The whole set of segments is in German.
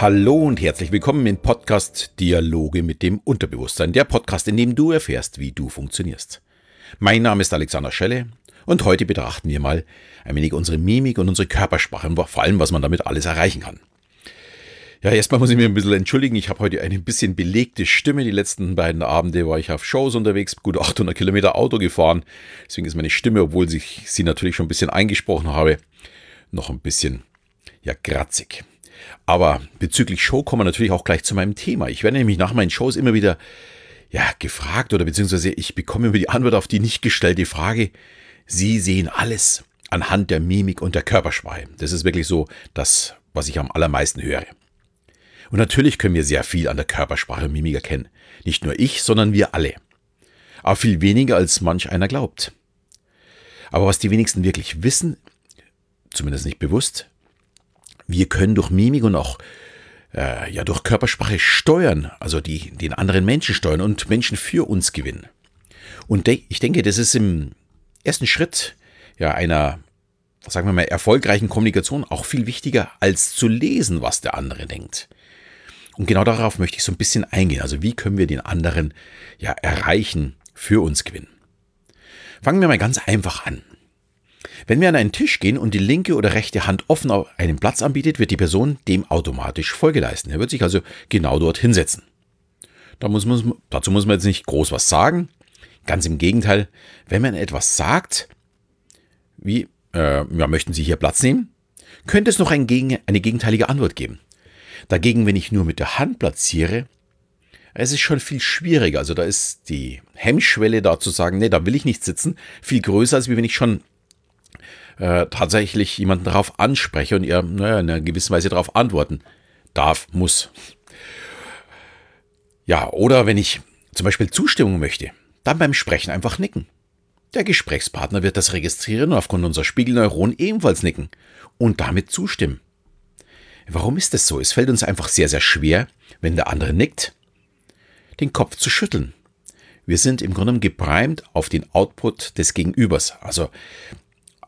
Hallo und herzlich willkommen im Podcast Dialoge mit dem Unterbewusstsein, der Podcast, in dem du erfährst, wie du funktionierst. Mein Name ist Alexander Schelle und heute betrachten wir mal ein wenig unsere Mimik und unsere Körpersprache und vor allem, was man damit alles erreichen kann. Ja, erstmal muss ich mir ein bisschen entschuldigen. Ich habe heute eine bisschen belegte Stimme. Die letzten beiden Abende war ich auf Shows unterwegs, gut 800 Kilometer Auto gefahren. Deswegen ist meine Stimme, obwohl ich sie natürlich schon ein bisschen eingesprochen habe, noch ein bisschen, ja, kratzig. Aber bezüglich Show kommen wir natürlich auch gleich zu meinem Thema. Ich werde nämlich nach meinen Shows immer wieder ja, gefragt oder beziehungsweise ich bekomme immer die Antwort auf die nicht gestellte Frage. Sie sehen alles anhand der Mimik und der Körpersprache. Das ist wirklich so das, was ich am allermeisten höre. Und natürlich können wir sehr viel an der Körpersprache und Mimik erkennen. Nicht nur ich, sondern wir alle. Aber viel weniger als manch einer glaubt. Aber was die wenigsten wirklich wissen, zumindest nicht bewusst, wir können durch Mimik und auch äh, ja durch Körpersprache steuern, also die, den anderen Menschen steuern und Menschen für uns gewinnen. Und de ich denke, das ist im ersten Schritt ja einer, sagen wir mal, erfolgreichen Kommunikation auch viel wichtiger, als zu lesen, was der andere denkt. Und genau darauf möchte ich so ein bisschen eingehen. Also wie können wir den anderen ja erreichen, für uns gewinnen? Fangen wir mal ganz einfach an. Wenn wir an einen Tisch gehen und die linke oder rechte Hand offen einen Platz anbietet, wird die Person dem automatisch Folge leisten. Er wird sich also genau dort hinsetzen. Da muss man, dazu muss man jetzt nicht groß was sagen. Ganz im Gegenteil, wenn man etwas sagt, wie, äh, ja, möchten Sie hier Platz nehmen, könnte es noch ein Gegen, eine gegenteilige Antwort geben. Dagegen, wenn ich nur mit der Hand platziere, es ist schon viel schwieriger. Also da ist die Hemmschwelle da zu sagen, nee, da will ich nicht sitzen, viel größer, als wenn ich schon äh, tatsächlich jemanden darauf anspreche und ihr naja, in einer gewissen Weise darauf antworten darf, muss. Ja, oder wenn ich zum Beispiel Zustimmung möchte, dann beim Sprechen einfach nicken. Der Gesprächspartner wird das registrieren und aufgrund unserer Spiegelneuronen ebenfalls nicken und damit zustimmen. Warum ist das so? Es fällt uns einfach sehr, sehr schwer, wenn der andere nickt, den Kopf zu schütteln. Wir sind im Grunde geprimed auf den Output des Gegenübers. Also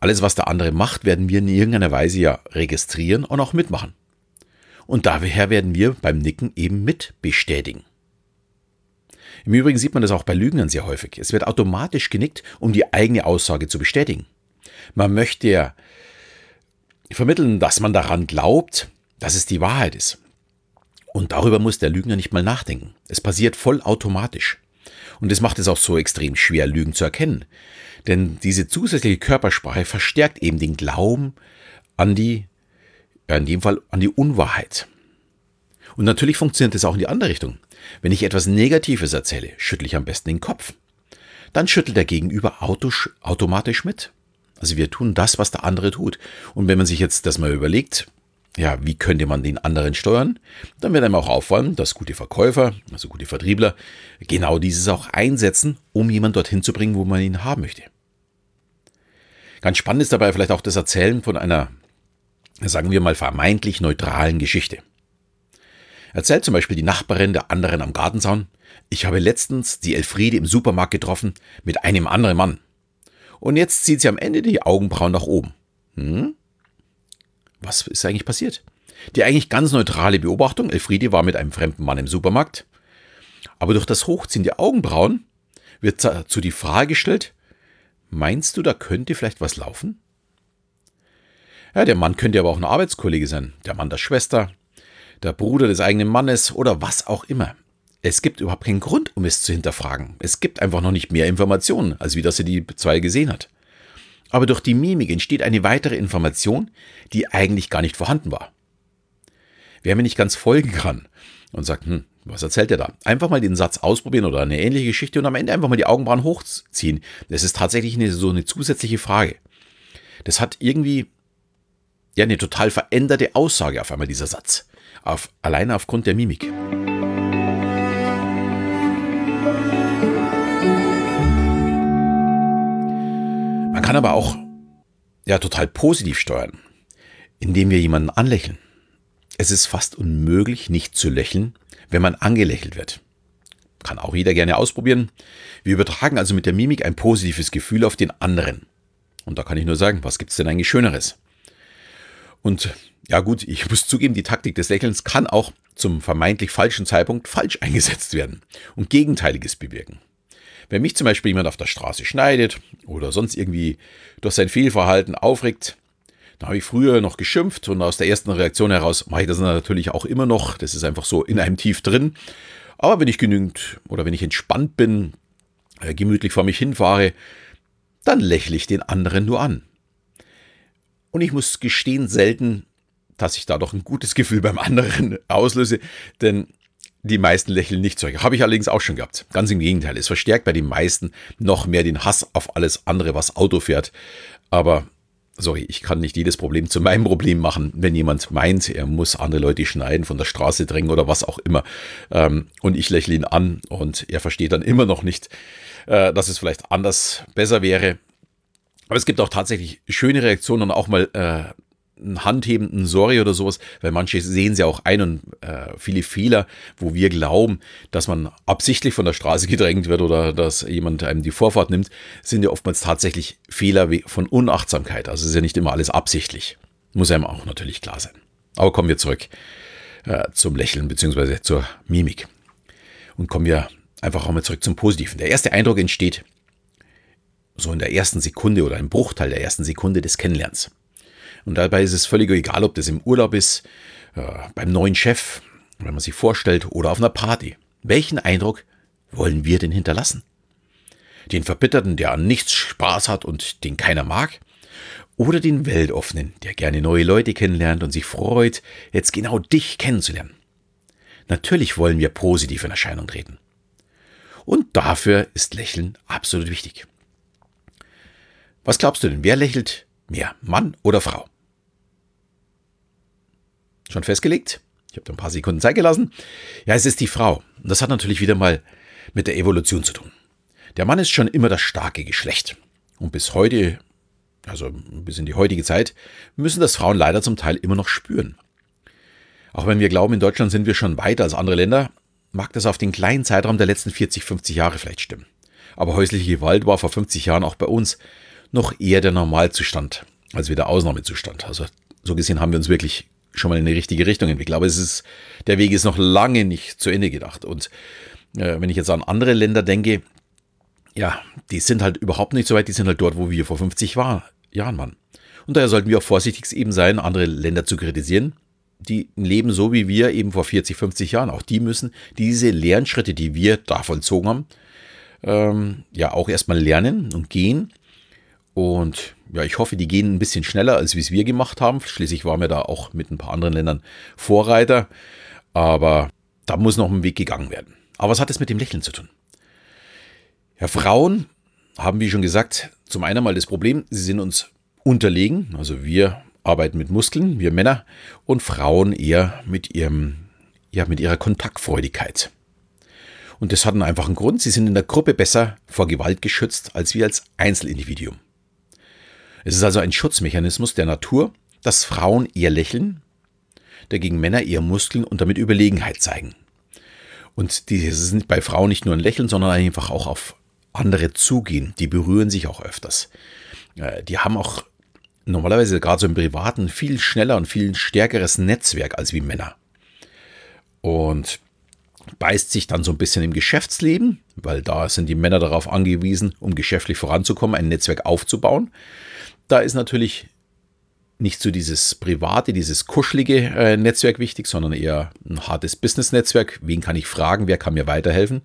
alles, was der andere macht, werden wir in irgendeiner Weise ja registrieren und auch mitmachen. Und daher werden wir beim Nicken eben mit bestätigen. Im Übrigen sieht man das auch bei Lügnern sehr häufig. Es wird automatisch genickt, um die eigene Aussage zu bestätigen. Man möchte ja vermitteln, dass man daran glaubt, dass es die Wahrheit ist. Und darüber muss der Lügner nicht mal nachdenken. Es passiert vollautomatisch. Und das macht es auch so extrem schwer, Lügen zu erkennen. Denn diese zusätzliche Körpersprache verstärkt eben den Glauben an die, in dem Fall an die Unwahrheit. Und natürlich funktioniert das auch in die andere Richtung. Wenn ich etwas Negatives erzähle, schüttle ich am besten den Kopf. Dann schüttelt der Gegenüber automatisch mit. Also wir tun das, was der andere tut. Und wenn man sich jetzt das mal überlegt, ja, wie könnte man den anderen steuern? Dann wird einem auch auffallen, dass gute Verkäufer, also gute Vertriebler, genau dieses auch einsetzen, um jemanden dorthin zu bringen, wo man ihn haben möchte. Ganz spannend ist dabei vielleicht auch das Erzählen von einer, sagen wir mal, vermeintlich neutralen Geschichte. Erzählt zum Beispiel die Nachbarin der anderen am Gartenzaun, ich habe letztens die Elfriede im Supermarkt getroffen mit einem anderen Mann. Und jetzt zieht sie am Ende die Augenbrauen nach oben. Hm? Was ist eigentlich passiert? Die eigentlich ganz neutrale Beobachtung, Elfriede war mit einem fremden Mann im Supermarkt. Aber durch das Hochziehen der Augenbrauen wird dazu die Frage gestellt, meinst du, da könnte vielleicht was laufen? Ja, der Mann könnte aber auch ein Arbeitskollege sein, der Mann der Schwester, der Bruder des eigenen Mannes oder was auch immer. Es gibt überhaupt keinen Grund, um es zu hinterfragen. Es gibt einfach noch nicht mehr Informationen, als wie das sie die zwei gesehen hat. Aber durch die Mimik entsteht eine weitere Information, die eigentlich gar nicht vorhanden war. Wer mir nicht ganz folgen kann und sagt, hm, was erzählt er da? Einfach mal den Satz ausprobieren oder eine ähnliche Geschichte und am Ende einfach mal die Augenbrauen hochziehen. Das ist tatsächlich eine, so eine zusätzliche Frage. Das hat irgendwie ja eine total veränderte Aussage auf einmal dieser Satz. Auf, alleine aufgrund der Mimik. kann aber auch ja total positiv steuern, indem wir jemanden anlächeln. Es ist fast unmöglich, nicht zu lächeln, wenn man angelächelt wird. Kann auch jeder gerne ausprobieren. Wir übertragen also mit der Mimik ein positives Gefühl auf den anderen. Und da kann ich nur sagen, was gibt es denn eigentlich Schöneres? Und Ja gut, ich muss zugeben, die Taktik des Lächelns kann auch zum vermeintlich falschen Zeitpunkt falsch eingesetzt werden und Gegenteiliges bewirken. Wenn mich zum Beispiel jemand auf der Straße schneidet oder sonst irgendwie durch sein Fehlverhalten aufregt, da habe ich früher noch geschimpft und aus der ersten Reaktion heraus mache ich das natürlich auch immer noch. Das ist einfach so in einem tief drin. Aber wenn ich genügend oder wenn ich entspannt bin, äh, gemütlich vor mich hinfahre, dann lächle ich den anderen nur an. Und ich muss gestehen, selten, dass ich da doch ein gutes Gefühl beim anderen auslöse, denn die meisten lächeln nicht zurück. Habe ich allerdings auch schon gehabt. Ganz im Gegenteil. Es verstärkt bei den meisten noch mehr den Hass auf alles andere, was Auto fährt. Aber sorry, ich kann nicht jedes Problem zu meinem Problem machen, wenn jemand meint, er muss andere Leute schneiden, von der Straße drängen oder was auch immer. Ähm, und ich lächle ihn an und er versteht dann immer noch nicht, äh, dass es vielleicht anders besser wäre. Aber es gibt auch tatsächlich schöne Reaktionen und auch mal äh, ein Handheben, ein Sorry oder sowas, weil manche sehen sie auch ein und äh, viele Fehler, wo wir glauben, dass man absichtlich von der Straße gedrängt wird oder dass jemand einem die Vorfahrt nimmt, sind ja oftmals tatsächlich Fehler von Unachtsamkeit. Also ist ja nicht immer alles absichtlich. Muss einem auch natürlich klar sein. Aber kommen wir zurück äh, zum Lächeln bzw. zur Mimik. Und kommen wir einfach auch mal zurück zum Positiven. Der erste Eindruck entsteht so in der ersten Sekunde oder im Bruchteil der ersten Sekunde des Kennenlernens. Und dabei ist es völlig egal, ob das im Urlaub ist, äh, beim neuen Chef, wenn man sich vorstellt, oder auf einer Party. Welchen Eindruck wollen wir denn hinterlassen? Den Verbitterten, der an nichts Spaß hat und den keiner mag? Oder den Weltoffenen, der gerne neue Leute kennenlernt und sich freut, jetzt genau dich kennenzulernen? Natürlich wollen wir positiv in Erscheinung treten. Und dafür ist Lächeln absolut wichtig. Was glaubst du denn, wer lächelt mehr, Mann oder Frau? Schon festgelegt? Ich habe da ein paar Sekunden Zeit gelassen. Ja, es ist die Frau. Und das hat natürlich wieder mal mit der Evolution zu tun. Der Mann ist schon immer das starke Geschlecht. Und bis heute, also bis in die heutige Zeit, müssen das Frauen leider zum Teil immer noch spüren. Auch wenn wir glauben, in Deutschland sind wir schon weiter als andere Länder, mag das auf den kleinen Zeitraum der letzten 40, 50 Jahre vielleicht stimmen. Aber häusliche Gewalt war vor 50 Jahren auch bei uns noch eher der Normalzustand als wieder Ausnahmezustand. Also so gesehen haben wir uns wirklich schon mal in die richtige Richtung entwickelt. Aber es ist, der Weg ist noch lange nicht zu Ende gedacht. Und äh, wenn ich jetzt an andere Länder denke, ja, die sind halt überhaupt nicht so weit, die sind halt dort, wo wir vor 50 war, Jahren waren. Und daher sollten wir auch vorsichtig eben sein, andere Länder zu kritisieren. Die leben so wie wir eben vor 40, 50 Jahren. Auch die müssen diese Lernschritte, die wir da vollzogen haben, ähm, ja auch erstmal lernen und gehen. Und ja, ich hoffe, die gehen ein bisschen schneller, als wie es wir gemacht haben. Schließlich waren wir da auch mit ein paar anderen Ländern Vorreiter. Aber da muss noch ein Weg gegangen werden. Aber was hat es mit dem Lächeln zu tun? Ja, Frauen haben, wie schon gesagt, zum einen mal das Problem, sie sind uns unterlegen. Also wir arbeiten mit Muskeln, wir Männer, und Frauen eher mit ihrem, ja, mit ihrer Kontaktfreudigkeit. Und das hat einen einfachen Grund. Sie sind in der Gruppe besser vor Gewalt geschützt als wir als Einzelindividuum. Es ist also ein Schutzmechanismus der Natur, dass Frauen eher lächeln, dagegen Männer eher Muskeln und damit Überlegenheit zeigen. Und die sind bei Frauen nicht nur ein Lächeln, sondern einfach auch auf andere zugehen. Die berühren sich auch öfters. Äh, die haben auch normalerweise gerade so im Privaten viel schneller und viel stärkeres Netzwerk als wie Männer. Und beißt sich dann so ein bisschen im Geschäftsleben, weil da sind die Männer darauf angewiesen, um geschäftlich voranzukommen, ein Netzwerk aufzubauen. Da ist natürlich nicht so dieses private, dieses kuschelige äh, Netzwerk wichtig, sondern eher ein hartes Business-Netzwerk. Wen kann ich fragen? Wer kann mir weiterhelfen?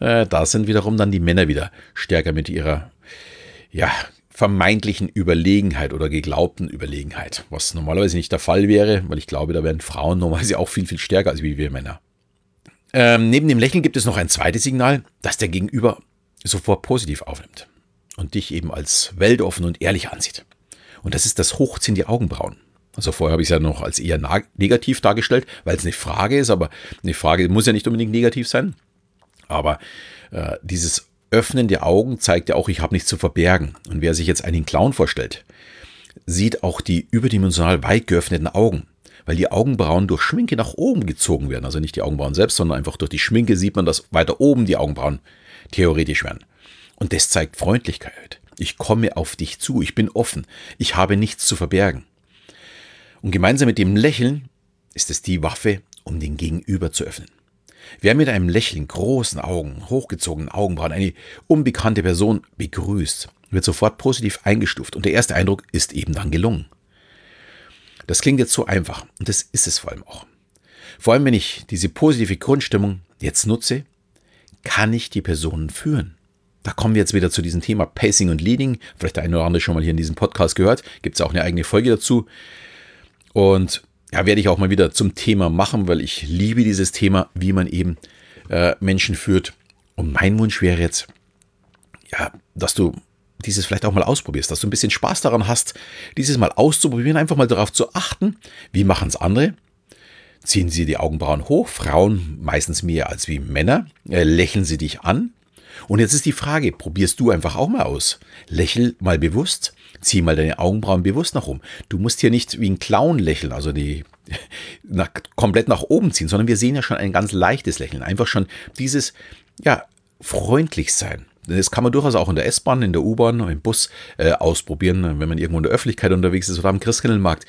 Äh, da sind wiederum dann die Männer wieder stärker mit ihrer ja, vermeintlichen Überlegenheit oder geglaubten Überlegenheit, was normalerweise nicht der Fall wäre, weil ich glaube, da wären Frauen normalerweise auch viel, viel stärker als wie wir Männer. Ähm, neben dem Lächeln gibt es noch ein zweites Signal, das der Gegenüber sofort positiv aufnimmt und dich eben als weltoffen und ehrlich ansieht. Und das ist das Hochziehen der Augenbrauen. Also vorher habe ich es ja noch als eher negativ dargestellt, weil es eine Frage ist, aber eine Frage muss ja nicht unbedingt negativ sein. Aber äh, dieses Öffnen der Augen zeigt ja auch, ich habe nichts zu verbergen. Und wer sich jetzt einen Clown vorstellt, sieht auch die überdimensional weit geöffneten Augen, weil die Augenbrauen durch Schminke nach oben gezogen werden. Also nicht die Augenbrauen selbst, sondern einfach durch die Schminke sieht man, dass weiter oben die Augenbrauen theoretisch werden. Und das zeigt Freundlichkeit. Ich komme auf dich zu, ich bin offen, ich habe nichts zu verbergen. Und gemeinsam mit dem Lächeln ist es die Waffe, um den Gegenüber zu öffnen. Wer mit einem Lächeln, großen Augen, hochgezogenen Augenbrauen eine unbekannte Person begrüßt, wird sofort positiv eingestuft und der erste Eindruck ist eben dann gelungen. Das klingt jetzt so einfach und das ist es vor allem auch. Vor allem, wenn ich diese positive Grundstimmung jetzt nutze, kann ich die Personen führen. Da kommen wir jetzt wieder zu diesem Thema Pacing und Leading. Vielleicht der eine oder andere schon mal hier in diesem Podcast gehört. Gibt es auch eine eigene Folge dazu. Und ja, werde ich auch mal wieder zum Thema machen, weil ich liebe dieses Thema, wie man eben äh, Menschen führt. Und mein Wunsch wäre jetzt, ja, dass du dieses vielleicht auch mal ausprobierst, dass du ein bisschen Spaß daran hast, dieses mal auszuprobieren, einfach mal darauf zu achten, wie machen es andere. Ziehen sie die Augenbrauen hoch, Frauen meistens mehr als wie Männer, äh, lächeln sie dich an. Und jetzt ist die Frage, probierst du einfach auch mal aus. Lächel mal bewusst, zieh mal deine Augenbrauen bewusst nach oben. Du musst hier nicht wie ein Clown lächeln, also die nach, komplett nach oben ziehen, sondern wir sehen ja schon ein ganz leichtes Lächeln. Einfach schon dieses, ja, freundlich sein. Das kann man durchaus auch in der S-Bahn, in der U-Bahn, im Bus äh, ausprobieren, wenn man irgendwo in der Öffentlichkeit unterwegs ist oder am Christkindlmarkt.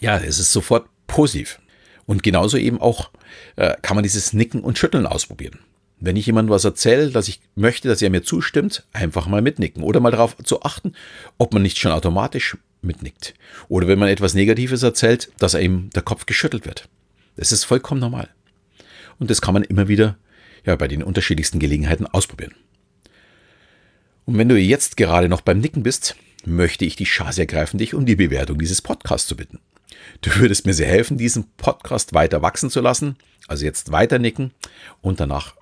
Ja, es ist sofort positiv. Und genauso eben auch äh, kann man dieses Nicken und Schütteln ausprobieren. Wenn ich jemandem was erzähle, dass ich möchte, dass er mir zustimmt, einfach mal mitnicken oder mal darauf zu achten, ob man nicht schon automatisch mitnickt. Oder wenn man etwas Negatives erzählt, dass einem der Kopf geschüttelt wird. Das ist vollkommen normal. Und das kann man immer wieder ja, bei den unterschiedlichsten Gelegenheiten ausprobieren. Und wenn du jetzt gerade noch beim Nicken bist, möchte ich die Chance ergreifen, dich um die Bewertung dieses Podcasts zu bitten. Du würdest mir sehr helfen, diesen Podcast weiter wachsen zu lassen. Also jetzt weiter nicken und danach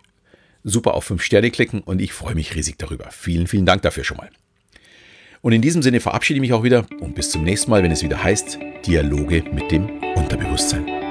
super auf 5 Sterne klicken und ich freue mich riesig darüber. Vielen, vielen Dank dafür schon mal. Und in diesem Sinne verabschiede ich mich auch wieder und bis zum nächsten Mal, wenn es wieder heißt Dialoge mit dem Unterbewusstsein.